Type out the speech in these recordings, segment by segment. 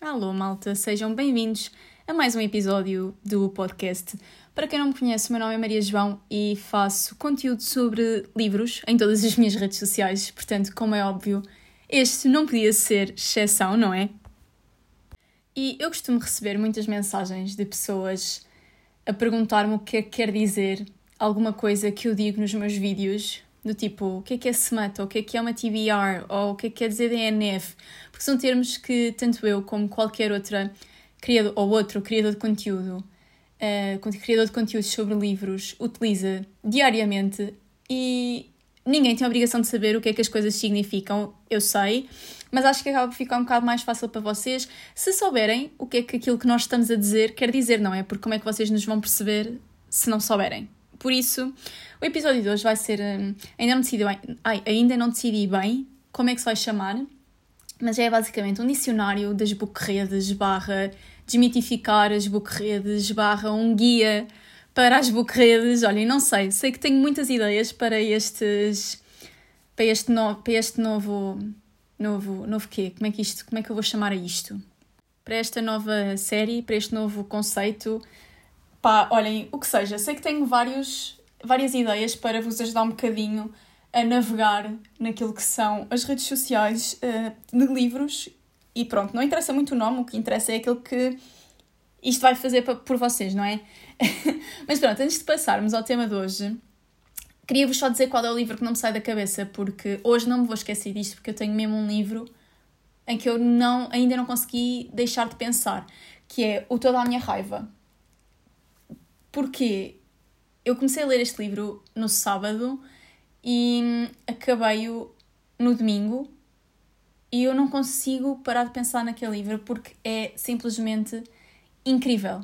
Alô, malta, sejam bem-vindos a mais um episódio do podcast. Para quem não me conhece, meu nome é Maria João e faço conteúdo sobre livros em todas as minhas redes sociais, portanto, como é óbvio, este não podia ser exceção, não é? E eu costumo receber muitas mensagens de pessoas a perguntar-me o que é que quer dizer alguma coisa que eu digo nos meus vídeos, do tipo o que é que é SMAT, ou o que é que é uma TBR, ou o que é que quer dizer DNF, porque são termos que tanto eu como qualquer outra criador, ou outro criador de conteúdo, uh, criador de conteúdo sobre livros, utiliza diariamente e ninguém tem a obrigação de saber o que é que as coisas significam, eu sei, mas acho que acaba por ficar um bocado mais fácil para vocês se souberem o que é que aquilo que nós estamos a dizer quer dizer, não é? Porque como é que vocês nos vão perceber se não souberem? Por isso, o episódio de hoje vai ser. Hum, ainda não decidi bem, ai, ainda não decidi bem como é que se vai chamar, mas é basicamente um dicionário das bookredes barra desmitificar as bookredes barra um guia para as bookredes. Olhem, não sei, sei que tenho muitas ideias para estes. para este, no, para este novo. novo. novo quê? Como é, que isto, como é que eu vou chamar a isto? Para esta nova série, para este novo conceito Pá, olhem, o que seja, sei que tenho vários, várias ideias para vos ajudar um bocadinho a navegar naquilo que são as redes sociais uh, de livros e pronto, não interessa muito o nome, o que interessa é aquilo que isto vai fazer por vocês, não é? Mas pronto, antes de passarmos ao tema de hoje, queria-vos só dizer qual é o livro que não me sai da cabeça, porque hoje não me vou esquecer disto, porque eu tenho mesmo um livro em que eu não, ainda não consegui deixar de pensar, que é O Toda a Minha Raiva porque eu comecei a ler este livro no sábado e acabei-o no domingo e eu não consigo parar de pensar naquele livro porque é simplesmente incrível.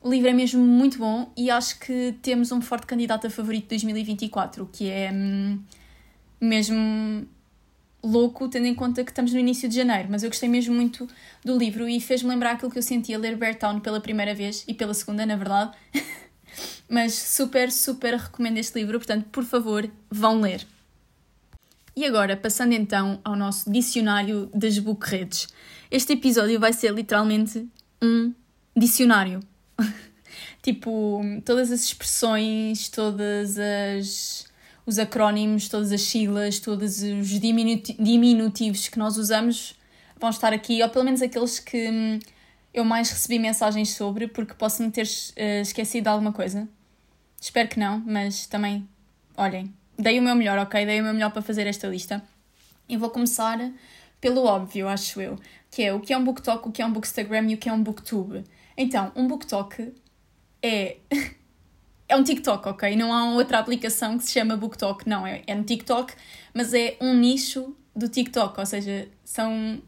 O livro é mesmo muito bom e acho que temos um forte candidato a favorito de 2024, que é hum, mesmo louco, tendo em conta que estamos no início de janeiro. Mas eu gostei mesmo muito do livro e fez-me lembrar aquilo que eu sentia ler Bear Town pela primeira vez e pela segunda, na verdade. Mas super, super recomendo este livro, portanto, por favor, vão ler. E agora, passando então ao nosso dicionário das bookredes. Este episódio vai ser literalmente um dicionário. tipo, todas as expressões, todas as os acrónimos, todas as siglas, todos os diminutivos que nós usamos vão estar aqui, ou pelo menos aqueles que hum, eu mais recebi mensagens sobre, porque posso-me ter uh, esquecido de alguma coisa. Espero que não, mas também, olhem, dei o meu melhor, ok? Dei o meu melhor para fazer esta lista. E vou começar pelo óbvio, acho eu, que é o que é um BookTok, o que é um Bookstagram e o que é um BookTube. Então, um BookTok é. é um TikTok, ok? Não há outra aplicação que se chama BookTok, não. É, é um TikTok, mas é um nicho do TikTok, ou seja, são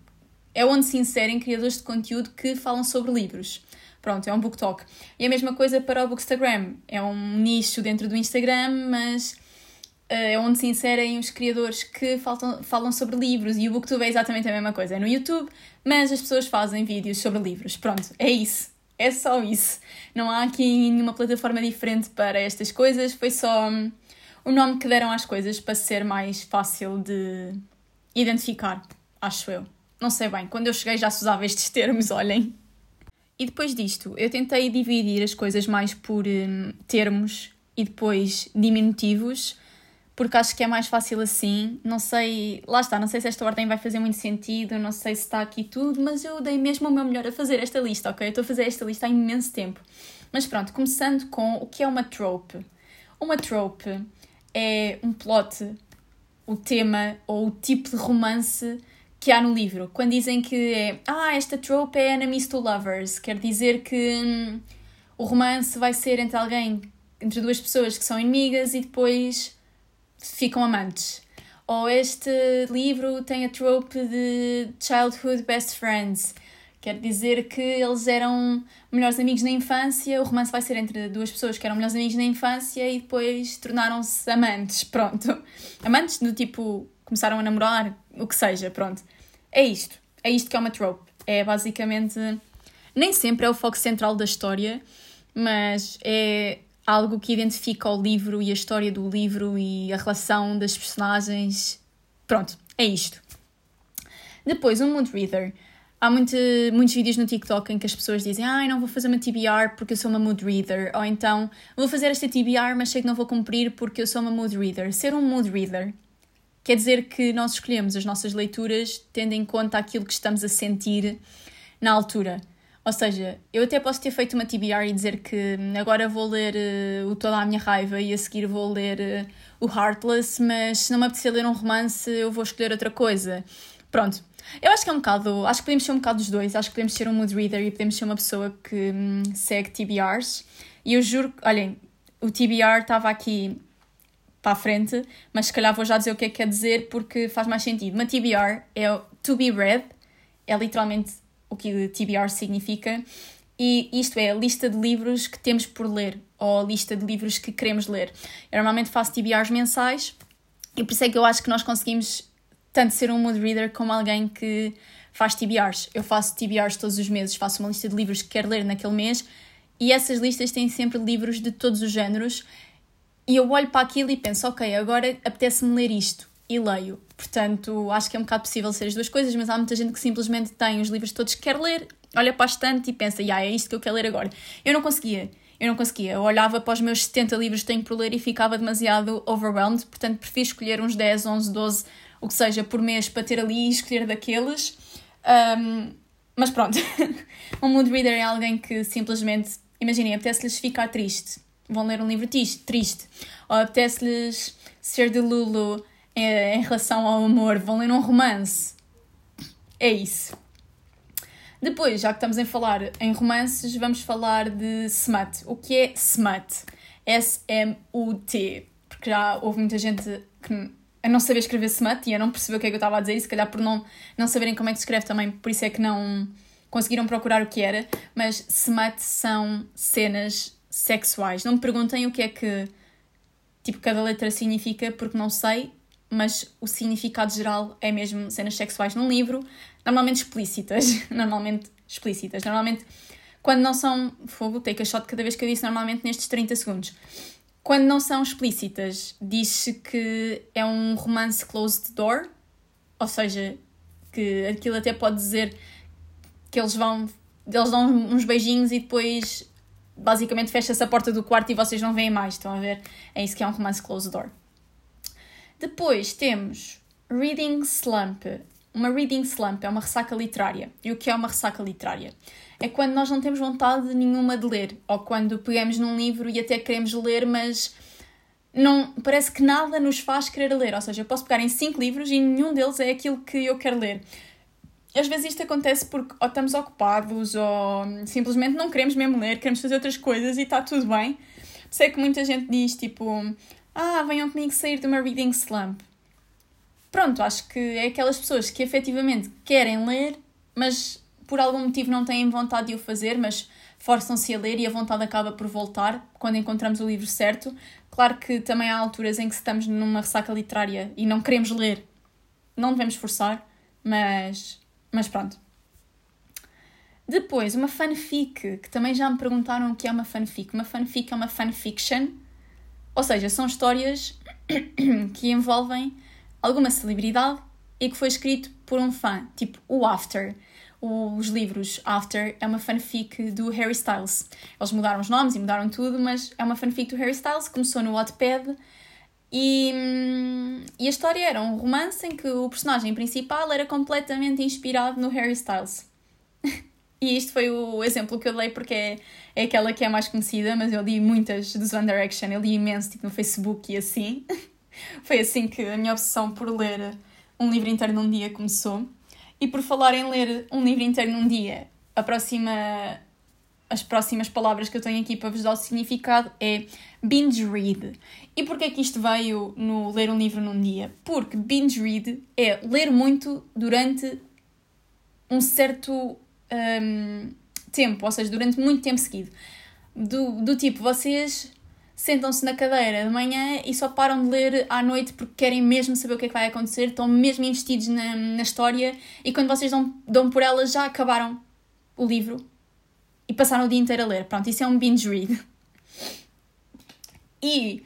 é onde se inserem criadores de conteúdo que falam sobre livros. Pronto, é um BookTok. E a mesma coisa para o Bookstagram. É um nicho dentro do Instagram, mas uh, é onde se inserem os criadores que faltam, falam sobre livros. E o Booktube é exatamente a mesma coisa. É no YouTube, mas as pessoas fazem vídeos sobre livros. Pronto, é isso. É só isso. Não há aqui nenhuma plataforma diferente para estas coisas. Foi só um, o nome que deram às coisas para ser mais fácil de identificar, acho eu. Não sei bem, quando eu cheguei já se usava estes termos, olhem. E depois disto, eu tentei dividir as coisas mais por hum, termos e depois diminutivos, porque acho que é mais fácil assim. Não sei, lá está, não sei se esta ordem vai fazer muito sentido, não sei se está aqui tudo, mas eu dei mesmo o meu melhor a fazer esta lista, ok? Eu estou a fazer esta lista há imenso tempo. Mas pronto, começando com o que é uma trope. Uma trope é um plot, o tema ou o tipo de romance que há no livro, quando dizem que é ah, esta trope é enemies to lovers, quer dizer que hum, o romance vai ser entre alguém, entre duas pessoas que são inimigas e depois ficam amantes. Ou este livro tem a trope de childhood best friends, quer dizer que eles eram melhores amigos na infância, o romance vai ser entre duas pessoas que eram melhores amigos na infância e depois tornaram-se amantes, pronto. Amantes do tipo, começaram a namorar, o que seja, pronto. É isto. É isto que é uma trope. É basicamente. Nem sempre é o foco central da história, mas é algo que identifica o livro e a história do livro e a relação das personagens. Pronto, é isto. Depois, um mood reader. há muito, muitos vídeos no TikTok em que as pessoas dizem ai, ah, não vou fazer uma TBR porque eu sou uma mood reader, ou então vou fazer esta TBR mas sei que não vou cumprir porque eu sou uma mood reader. Ser um mood reader quer dizer que nós escolhemos as nossas leituras tendo em conta aquilo que estamos a sentir na altura. Ou seja, eu até posso ter feito uma TBR e dizer que agora vou ler uh, o Toda a Minha Raiva e a seguir vou ler uh, o Heartless, mas se não me apetecer ler um romance, eu vou escolher outra coisa. Pronto. Eu acho que é um bocado. Acho que podemos ser um bocado dos dois. Acho que podemos ser um mood reader e podemos ser uma pessoa que hum, segue TBRs. E eu juro que, olhem, o TBR estava aqui para a frente, mas se calhar vou já dizer o que é que quer dizer porque faz mais sentido. Uma TBR é to be read, é literalmente o que TBR significa, e isto é a lista de livros que temos por ler, ou a lista de livros que queremos ler. Eu normalmente faço TBRs mensais, e por isso é que eu acho que nós conseguimos tanto ser um mood reader como alguém que faz TBRs. Eu faço TBRs todos os meses, faço uma lista de livros que quero ler naquele mês, e essas listas têm sempre livros de todos os géneros, e eu olho para aquilo e penso, ok, agora apetece-me ler isto, e leio. Portanto, acho que é um bocado possível ser as duas coisas, mas há muita gente que simplesmente tem os livros todos que quer ler, olha para a estante e pensa, yeah, é isto que eu quero ler agora. Eu não conseguia. Eu não conseguia. Eu olhava para os meus 70 livros que tenho por ler e ficava demasiado overwhelmed, portanto prefiro escolher uns 10, 11, 12, o que seja, por mês para ter ali e escolher daqueles. Um, mas pronto, um mood reader é alguém que simplesmente, imaginem, apetece-lhes ficar triste, vão ler um livro triste, ou apetece-lhes ser de Lulu em relação ao amor, vão ler um romance. É isso. Depois, já que estamos a falar em romances, vamos falar de smut. O que é smut? S-M-U-T. Porque já houve muita gente que a não saber escrever smut e a não perceber o que é que eu estava a dizer, se calhar por não, não saberem como é que se escreve também, por isso é que não conseguiram procurar o que era. Mas smut são cenas sexuais. Não me perguntem o que é que tipo cada letra significa, porque não sei mas o significado geral é mesmo cenas sexuais num livro, normalmente explícitas. normalmente explícitas. Normalmente, quando não são. Fogo, take a shot cada vez que eu disse, normalmente nestes 30 segundos. Quando não são explícitas, diz-se que é um romance closed door, ou seja, que aquilo até pode dizer que eles vão. Eles dão uns beijinhos e depois basicamente fecha-se a porta do quarto e vocês não veem mais. Estão a ver? É isso que é um romance closed door. Depois temos Reading Slump. Uma reading slump é uma ressaca literária. E o que é uma ressaca literária? É quando nós não temos vontade nenhuma de ler, ou quando pegamos num livro e até queremos ler, mas não parece que nada nos faz querer ler. Ou seja, eu posso pegar em cinco livros e nenhum deles é aquilo que eu quero ler. Às vezes isto acontece porque ou estamos ocupados ou simplesmente não queremos mesmo ler, queremos fazer outras coisas e está tudo bem. Sei que muita gente diz tipo, ah, venham comigo sair de uma reading slump. Pronto, acho que é aquelas pessoas que efetivamente querem ler, mas por algum motivo não têm vontade de o fazer, mas forçam-se a ler e a vontade acaba por voltar quando encontramos o livro certo. Claro que também há alturas em que estamos numa ressaca literária e não queremos ler. Não devemos forçar, mas, mas pronto. Depois, uma fanfic, que também já me perguntaram o que é uma fanfic. Uma fanfic é uma fanfiction ou seja, são histórias que envolvem alguma celebridade e que foi escrito por um fã, tipo o After. Os livros After é uma fanfic do Harry Styles. Eles mudaram os nomes e mudaram tudo, mas é uma fanfic do Harry Styles, começou no Wattpad e, e a história era um romance em que o personagem principal era completamente inspirado no Harry Styles. E isto foi o exemplo que eu dei porque é, é aquela que é mais conhecida, mas eu li muitas dos One Direction, eu li imenso tipo, no Facebook e assim. foi assim que a minha obsessão por ler um livro inteiro num dia começou. E por falar em ler um livro inteiro num dia, a próxima, as próximas palavras que eu tenho aqui para vos dar o significado é binge read. E porquê é que isto veio no ler um livro num dia? Porque binge read é ler muito durante um certo um, tempo, ou seja, durante muito tempo seguido. Do, do tipo, vocês sentam-se na cadeira de manhã e só param de ler à noite porque querem mesmo saber o que é que vai acontecer, estão mesmo investidos na, na história e quando vocês dão, dão por ela já acabaram o livro e passaram o dia inteiro a ler. Pronto, isso é um binge read. E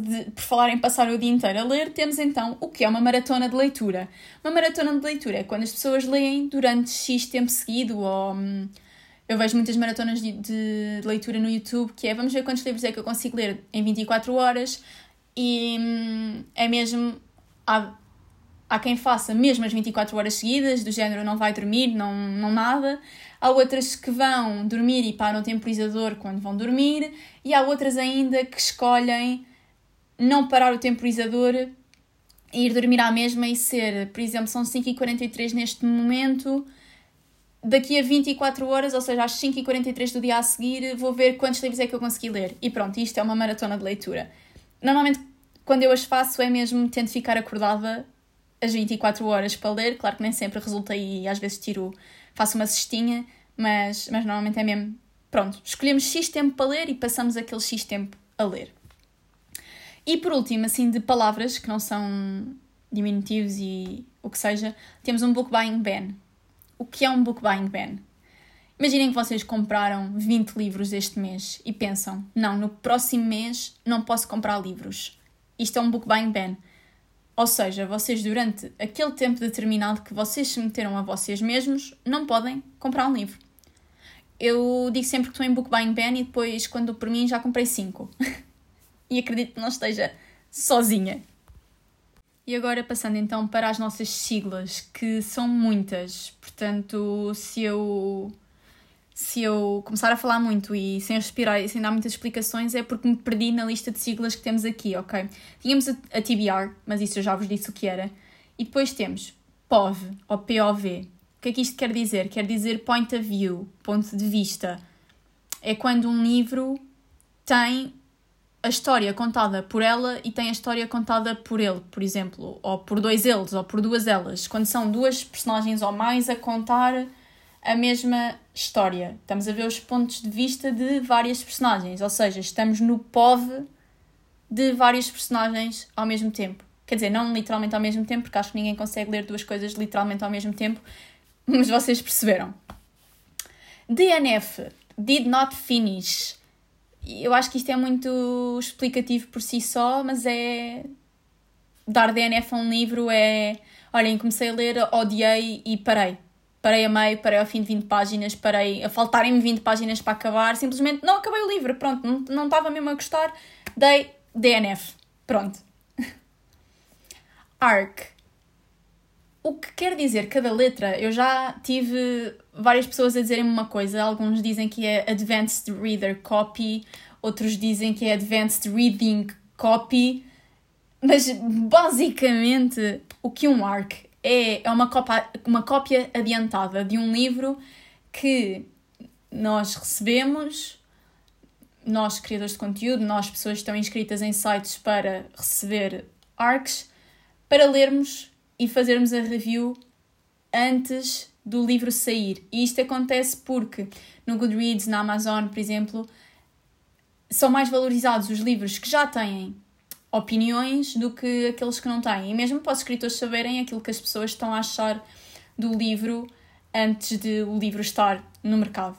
de, por falar em passar o dia inteiro a ler, temos então o que é uma maratona de leitura. Uma maratona de leitura é quando as pessoas leem durante X tempo seguido, ou hum, eu vejo muitas maratonas de, de, leitura no YouTube, que é vamos ver quantos livros é que eu consigo ler em 24 horas, e hum, é mesmo. Há, há quem faça mesmo as 24 horas seguidas, do género não vai dormir, não, não nada. Há outras que vão dormir e param o temporizador quando vão dormir, e há outras ainda que escolhem não parar o temporizador e ir dormir à mesma e ser, por exemplo, são 5h43 neste momento, daqui a 24 horas, ou seja, às 5h43 do dia a seguir, vou ver quantos livros é que eu consegui ler. E pronto, isto é uma maratona de leitura. Normalmente, quando eu as faço, é mesmo tento ficar acordada as 24 horas para ler. Claro que nem sempre resulta e às vezes tiro, faço uma cestinha, mas, mas normalmente é mesmo. Pronto, escolhemos X tempo para ler e passamos aquele X tempo a ler. E por último, assim, de palavras que não são diminutivos e o que seja, temos um book buying ban. O que é um book buying ban? Imaginem que vocês compraram 20 livros este mês e pensam: não, no próximo mês não posso comprar livros. Isto é um book buying ban. Ou seja, vocês, durante aquele tempo determinado que vocês se meteram a vocês mesmos, não podem comprar um livro. Eu digo sempre que estou em book buying ban e depois, quando por mim, já comprei 5. e acredito que não esteja sozinha. E agora passando então para as nossas siglas, que são muitas. Portanto, se eu se eu começar a falar muito e sem respirar e sem dar muitas explicações é porque me perdi na lista de siglas que temos aqui, ok? Tínhamos a, a TBR, mas isso eu já vos disse o que era. E depois temos POV ou POV. O que é que isto quer dizer? Quer dizer point of view, ponto de vista. É quando um livro tem a história contada por ela e tem a história contada por ele, por exemplo, ou por dois eles, ou por duas elas. Quando são duas personagens ou mais a contar a mesma história. Estamos a ver os pontos de vista de várias personagens, ou seja, estamos no POV de várias personagens ao mesmo tempo. Quer dizer, não literalmente ao mesmo tempo, porque acho que ninguém consegue ler duas coisas literalmente ao mesmo tempo, mas vocês perceberam. DNF, did not finish eu acho que isto é muito explicativo por si só, mas é. Dar DNF a um livro é. Olhem, comecei a ler, odiei e parei. Parei a meio, parei ao fim de 20 páginas, parei a faltarem-me 20 páginas para acabar, simplesmente não acabei o livro, pronto, não, não estava mesmo a gostar, dei DNF. Pronto. Arc. O que quer dizer cada letra? Eu já tive várias pessoas a dizerem uma coisa. Alguns dizem que é Advanced Reader Copy, outros dizem que é Advanced Reading Copy. Mas basicamente o que um ARC é, é uma, cópia, uma cópia adiantada de um livro que nós recebemos, nós criadores de conteúdo, nós pessoas que estão inscritas em sites para receber ARCs, para lermos e fazermos a review antes do livro sair. E isto acontece porque no Goodreads, na Amazon, por exemplo, são mais valorizados os livros que já têm opiniões do que aqueles que não têm. E mesmo para os escritores saberem aquilo que as pessoas estão a achar do livro antes de o livro estar no mercado.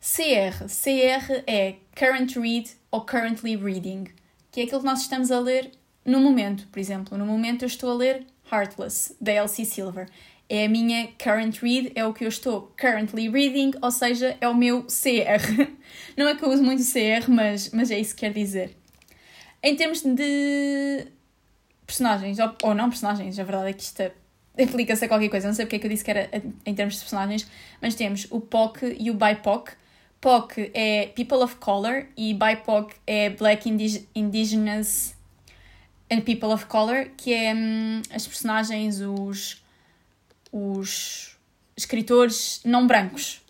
CR. CR é Current Read ou Currently Reading, que é aquilo que nós estamos a ler no momento. Por exemplo, no momento eu estou a ler Heartless, da Elsie Silver é a minha current read, é o que eu estou currently reading, ou seja, é o meu CR. Não é que eu uso muito CR, mas, mas é isso que quer dizer. Em termos de personagens, ou, ou não personagens, a verdade é que isto aplica-se a qualquer coisa, não sei porque é que eu disse que era em termos de personagens, mas temos o POC e o BIPOC. POC é People of Color e BIPOC é Black Indig Indigenous and People of Color, que é hum, as personagens, os os escritores não brancos.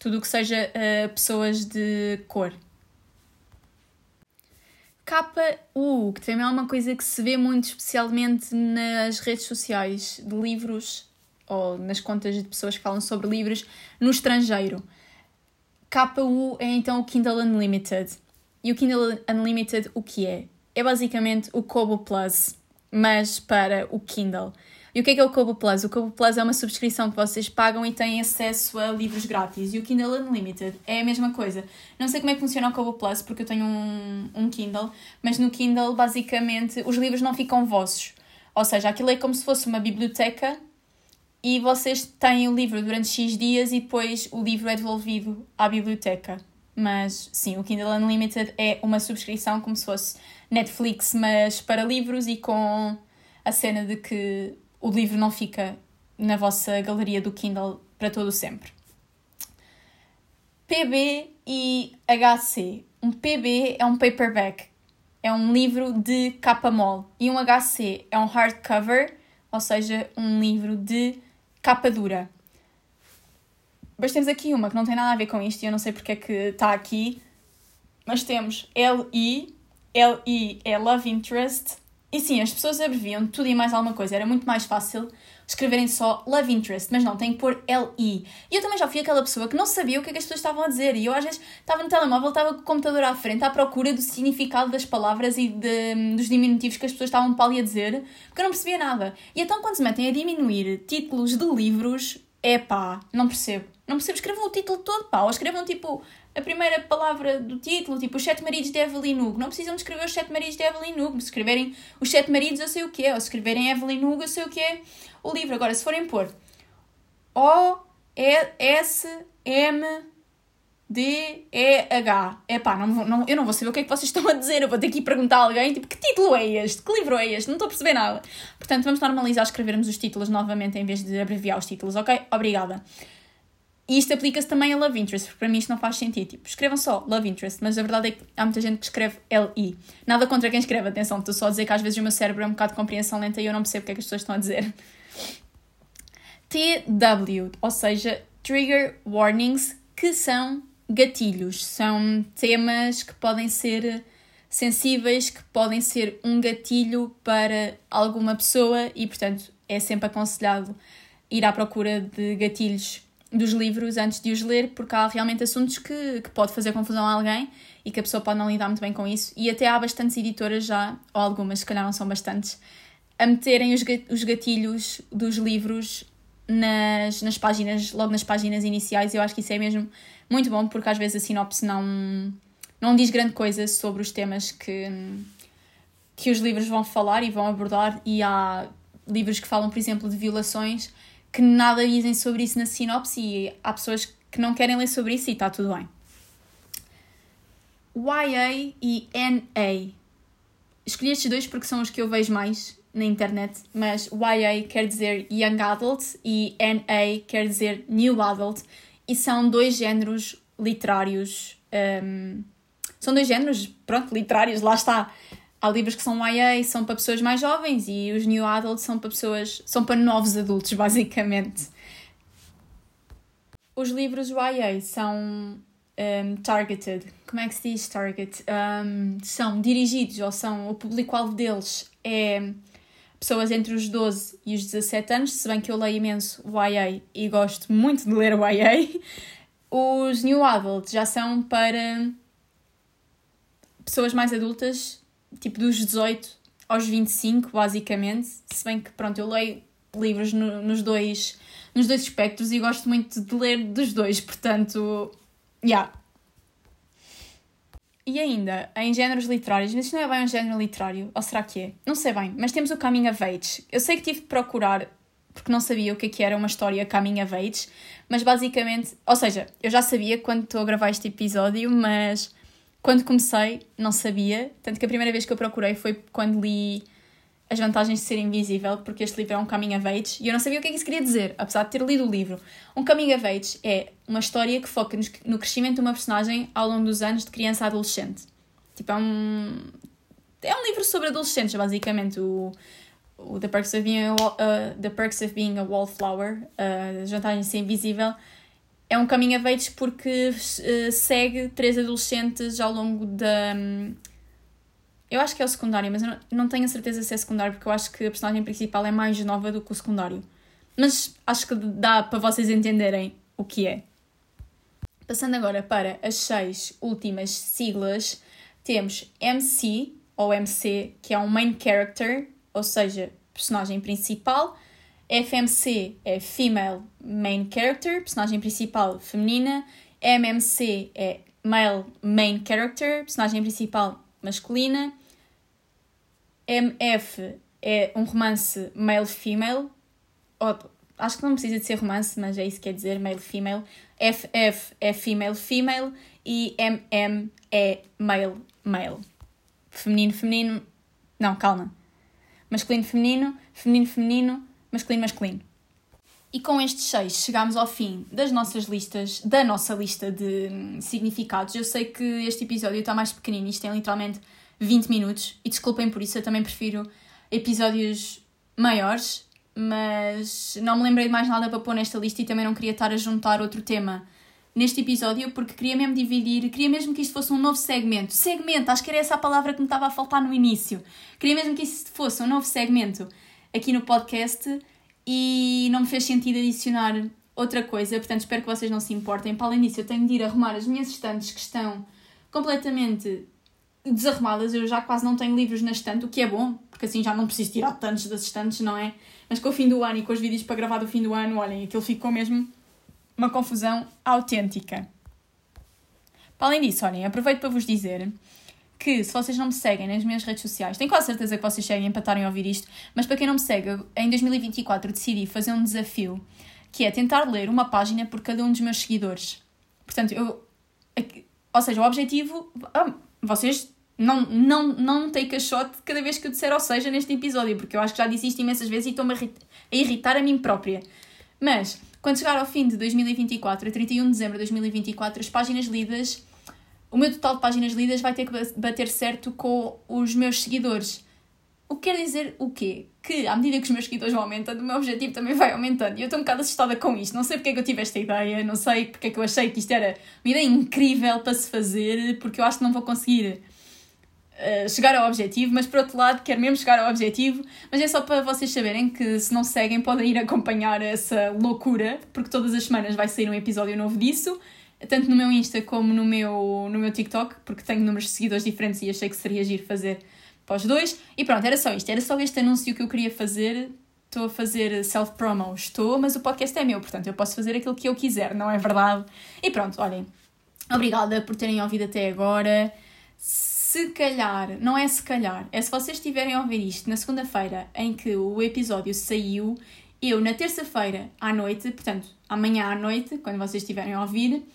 Tudo o que seja uh, pessoas de cor. KU, que também é uma coisa que se vê muito especialmente nas redes sociais de livros ou nas contas de pessoas que falam sobre livros no estrangeiro. KU é então o Kindle Unlimited. E o Kindle Unlimited o que é? É basicamente o Kobo Plus, mas para o Kindle. E o que é que é o Kobo Plus? O Kobo Plus é uma subscrição que vocês pagam e têm acesso a livros grátis. E o Kindle Unlimited é a mesma coisa. Não sei como é que funciona o Kobo Plus, porque eu tenho um, um Kindle, mas no Kindle, basicamente, os livros não ficam vossos. Ou seja, aquilo é como se fosse uma biblioteca e vocês têm o livro durante X dias e depois o livro é devolvido à biblioteca. Mas sim, o Kindle Unlimited é uma subscrição como se fosse Netflix, mas para livros e com a cena de que o livro não fica na vossa galeria do Kindle para todo sempre. PB e HC. Um PB é um paperback, é um livro de capa mole, e um HC é um hardcover, ou seja, um livro de capa dura. Mas temos aqui uma que não tem nada a ver com isto e eu não sei porque é que está aqui, mas temos LI, LI é Love Interest, e sim, as pessoas abreviam tudo e mais alguma coisa. Era muito mais fácil escreverem só love interest, mas não, tem que pôr LI. E eu também já fui aquela pessoa que não sabia o que, é que as pessoas estavam a dizer. E eu às vezes estava no telemóvel, estava com o computador à frente à procura do significado das palavras e de, dos diminutivos que as pessoas estavam para ali a dizer, porque eu não percebia nada. E então quando se metem a diminuir títulos de livros, é pá, não percebo. Não percebo, escrevam o título todo, pá, ou escrevam tipo a primeira palavra do título, tipo os sete maridos de Evelyn Hugo. Não precisam de escrever os sete maridos de Evelyn Hugo. Se escreverem os sete maridos, eu sei o que é. Ou se escreverem Evelyn Hugo, eu sei o que é o livro. Agora, se forem pôr O, S, M, D, E, H. É pá, não, não, eu não vou saber o que é que vocês estão a dizer. Eu vou ter que ir perguntar a alguém, tipo, que título é este? Que livro é este? Não estou a perceber nada. Portanto, vamos normalizar escrevermos os títulos novamente em vez de abreviar os títulos, ok? Obrigada. E isto aplica-se também a love interest, porque para mim isto não faz sentido. Tipo, escrevam só love interest, mas a verdade é que há muita gente que escreve LI. Nada contra quem escreve, atenção, estou só a dizer que às vezes o meu cérebro é um bocado de compreensão lenta e eu não percebo o que é que as pessoas estão a dizer. TW, ou seja, Trigger Warnings, que são gatilhos. São temas que podem ser sensíveis, que podem ser um gatilho para alguma pessoa e, portanto, é sempre aconselhado ir à procura de gatilhos dos livros antes de os ler, porque há realmente assuntos que, que pode fazer confusão a alguém e que a pessoa pode não lidar muito bem com isso. E até há bastantes editoras já, ou algumas, se calhar não são bastantes, a meterem os gatilhos dos livros nas, nas páginas, logo nas páginas iniciais. Eu acho que isso é mesmo muito bom, porque às vezes a sinopse não, não diz grande coisa sobre os temas que, que os livros vão falar e vão abordar. E há livros que falam, por exemplo, de violações que nada dizem sobre isso na sinopse e há pessoas que não querem ler sobre isso e está tudo bem. YA e NA. Escolhi estes dois porque são os que eu vejo mais na internet, mas YA quer dizer Young Adult e NA quer dizer New Adult e são dois géneros literários. Um, são dois géneros, pronto, literários, lá está. Há livros que são YA, são para pessoas mais jovens e os New Adult são para pessoas, são para novos adultos, basicamente. Os livros YA são um, targeted. Como é que se diz target? Um, são dirigidos ou são o público-alvo deles é pessoas entre os 12 e os 17 anos, se bem que eu leio imenso YA e gosto muito de ler YA. Os New Adult já são para pessoas mais adultas, tipo dos 18 aos 25, basicamente. Se bem que, pronto, eu leio livros no, nos, dois, nos dois espectros e gosto muito de ler dos dois, portanto, já. Yeah. E ainda, em géneros literários, mas isto não é bem um género literário, ou será que é? Não sei bem, mas temos o Coming of Age. Eu sei que tive de procurar, porque não sabia o que, é que era uma história Coming of Age, mas basicamente, ou seja, eu já sabia quando estou a gravar este episódio, mas quando comecei, não sabia. Tanto que a primeira vez que eu procurei foi quando li As Vantagens de Ser Invisível, porque este livro é um coming of age e eu não sabia o que é que isso queria dizer, apesar de ter lido o livro. Um coming of age é uma história que foca no crescimento de uma personagem ao longo dos anos de criança a adolescente. Tipo, é um. É um livro sobre adolescentes, basicamente. O, o The, Perks of Being a, uh, The Perks of Being a Wallflower, uh, As Vantagens de Ser Invisível é um caminho a age porque uh, segue três adolescentes ao longo da. Um, eu acho que é o secundário, mas eu não, não tenho a certeza se é secundário, porque eu acho que a personagem principal é mais nova do que o secundário. Mas acho que dá para vocês entenderem o que é. Passando agora para as seis últimas siglas, temos MC, ou MC, que é um main character, ou seja, personagem principal. FMC é Female Main Character, personagem principal feminina. MMC é Male Main Character, personagem principal masculina. MF é um romance male-female. Acho que não precisa de ser romance, mas é isso que quer dizer, male-female. FF é female-female e MM é male-male. Feminino-feminino. Não, calma. Masculino-feminino, feminino-feminino, masculino-masculino. E com estes seis chegámos ao fim das nossas listas, da nossa lista de hum, significados. Eu sei que este episódio está mais pequenino, isto tem literalmente 20 minutos, e desculpem por isso, eu também prefiro episódios maiores, mas não me lembrei de mais nada para pôr nesta lista e também não queria estar a juntar outro tema neste episódio porque queria mesmo dividir, queria mesmo que isto fosse um novo segmento. Segmento, acho que era essa a palavra que me estava a faltar no início. Queria mesmo que isto fosse um novo segmento aqui no podcast e não me fez sentido adicionar outra coisa, portanto espero que vocês não se importem. Para além disso, eu tenho de ir arrumar as minhas estantes que estão completamente desarrumadas, eu já quase não tenho livros na estante, o que é bom, porque assim já não preciso tirar tantos das estantes, não é? Mas com o fim do ano e com os vídeos para gravar do fim do ano, olhem, aquilo ficou mesmo uma confusão autêntica. Para além disso, olhem, aproveito para vos dizer que se vocês não me seguem nas minhas redes sociais, tenho quase certeza que vocês seguem para estarem a ouvir isto, mas para quem não me segue, em 2024 decidi fazer um desafio que é tentar ler uma página por cada um dos meus seguidores. Portanto, eu. Ou seja, o objetivo. Ah, vocês não, não, não take a shot cada vez que eu disser ou seja neste episódio, porque eu acho que já disse isto imensas vezes e estou-me a irritar a mim própria. Mas, quando chegar ao fim de 2024, a 31 de dezembro de 2024, as páginas lidas, o meu total de páginas lidas vai ter que bater certo com os meus seguidores. O que quer dizer o quê? Que à medida que os meus seguidores vão aumentando, o meu objetivo também vai aumentando. E eu estou um bocado assustada com isto. Não sei porque é que eu tive esta ideia, não sei porque é que eu achei que isto era uma ideia incrível para se fazer, porque eu acho que não vou conseguir uh, chegar ao objetivo, mas por outro lado quero mesmo chegar ao objetivo, mas é só para vocês saberem que se não seguem podem ir acompanhar essa loucura, porque todas as semanas vai sair um episódio novo disso, tanto no meu Insta como no meu, no meu TikTok, porque tenho números de seguidores diferentes e achei que seria agir fazer para os dois. E pronto, era só isto, era só este anúncio que eu queria fazer. Estou a fazer self-promo, estou, mas o podcast é meu, portanto eu posso fazer aquilo que eu quiser, não é verdade? E pronto, olhem, obrigada por terem ouvido até agora se calhar, não é se calhar, é se vocês estiverem a ouvir isto na segunda-feira em que o episódio saiu, eu na terça-feira à noite, portanto, amanhã à noite, quando vocês estiverem a ouvir,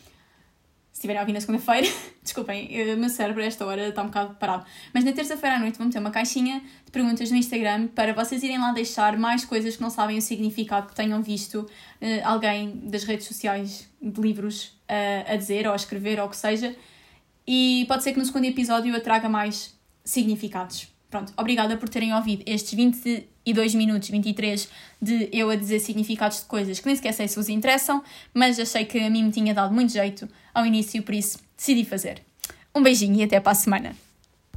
estiverem a ouvir na segunda-feira, desculpem, o meu cérebro a esta hora está um bocado parado, mas na terça-feira à noite vamos ter uma caixinha de perguntas no Instagram para vocês irem lá deixar mais coisas que não sabem o significado que tenham visto uh, alguém das redes sociais de livros uh, a dizer ou a escrever ou o que seja e pode ser que no segundo episódio eu traga mais significados. Pronto, obrigada por terem ouvido estes 22 minutos, 23, de eu a dizer significados de coisas que nem sequer sei se vos interessam, mas achei que a mim me tinha dado muito jeito ao início, por isso decidi fazer. Um beijinho e até para a semana.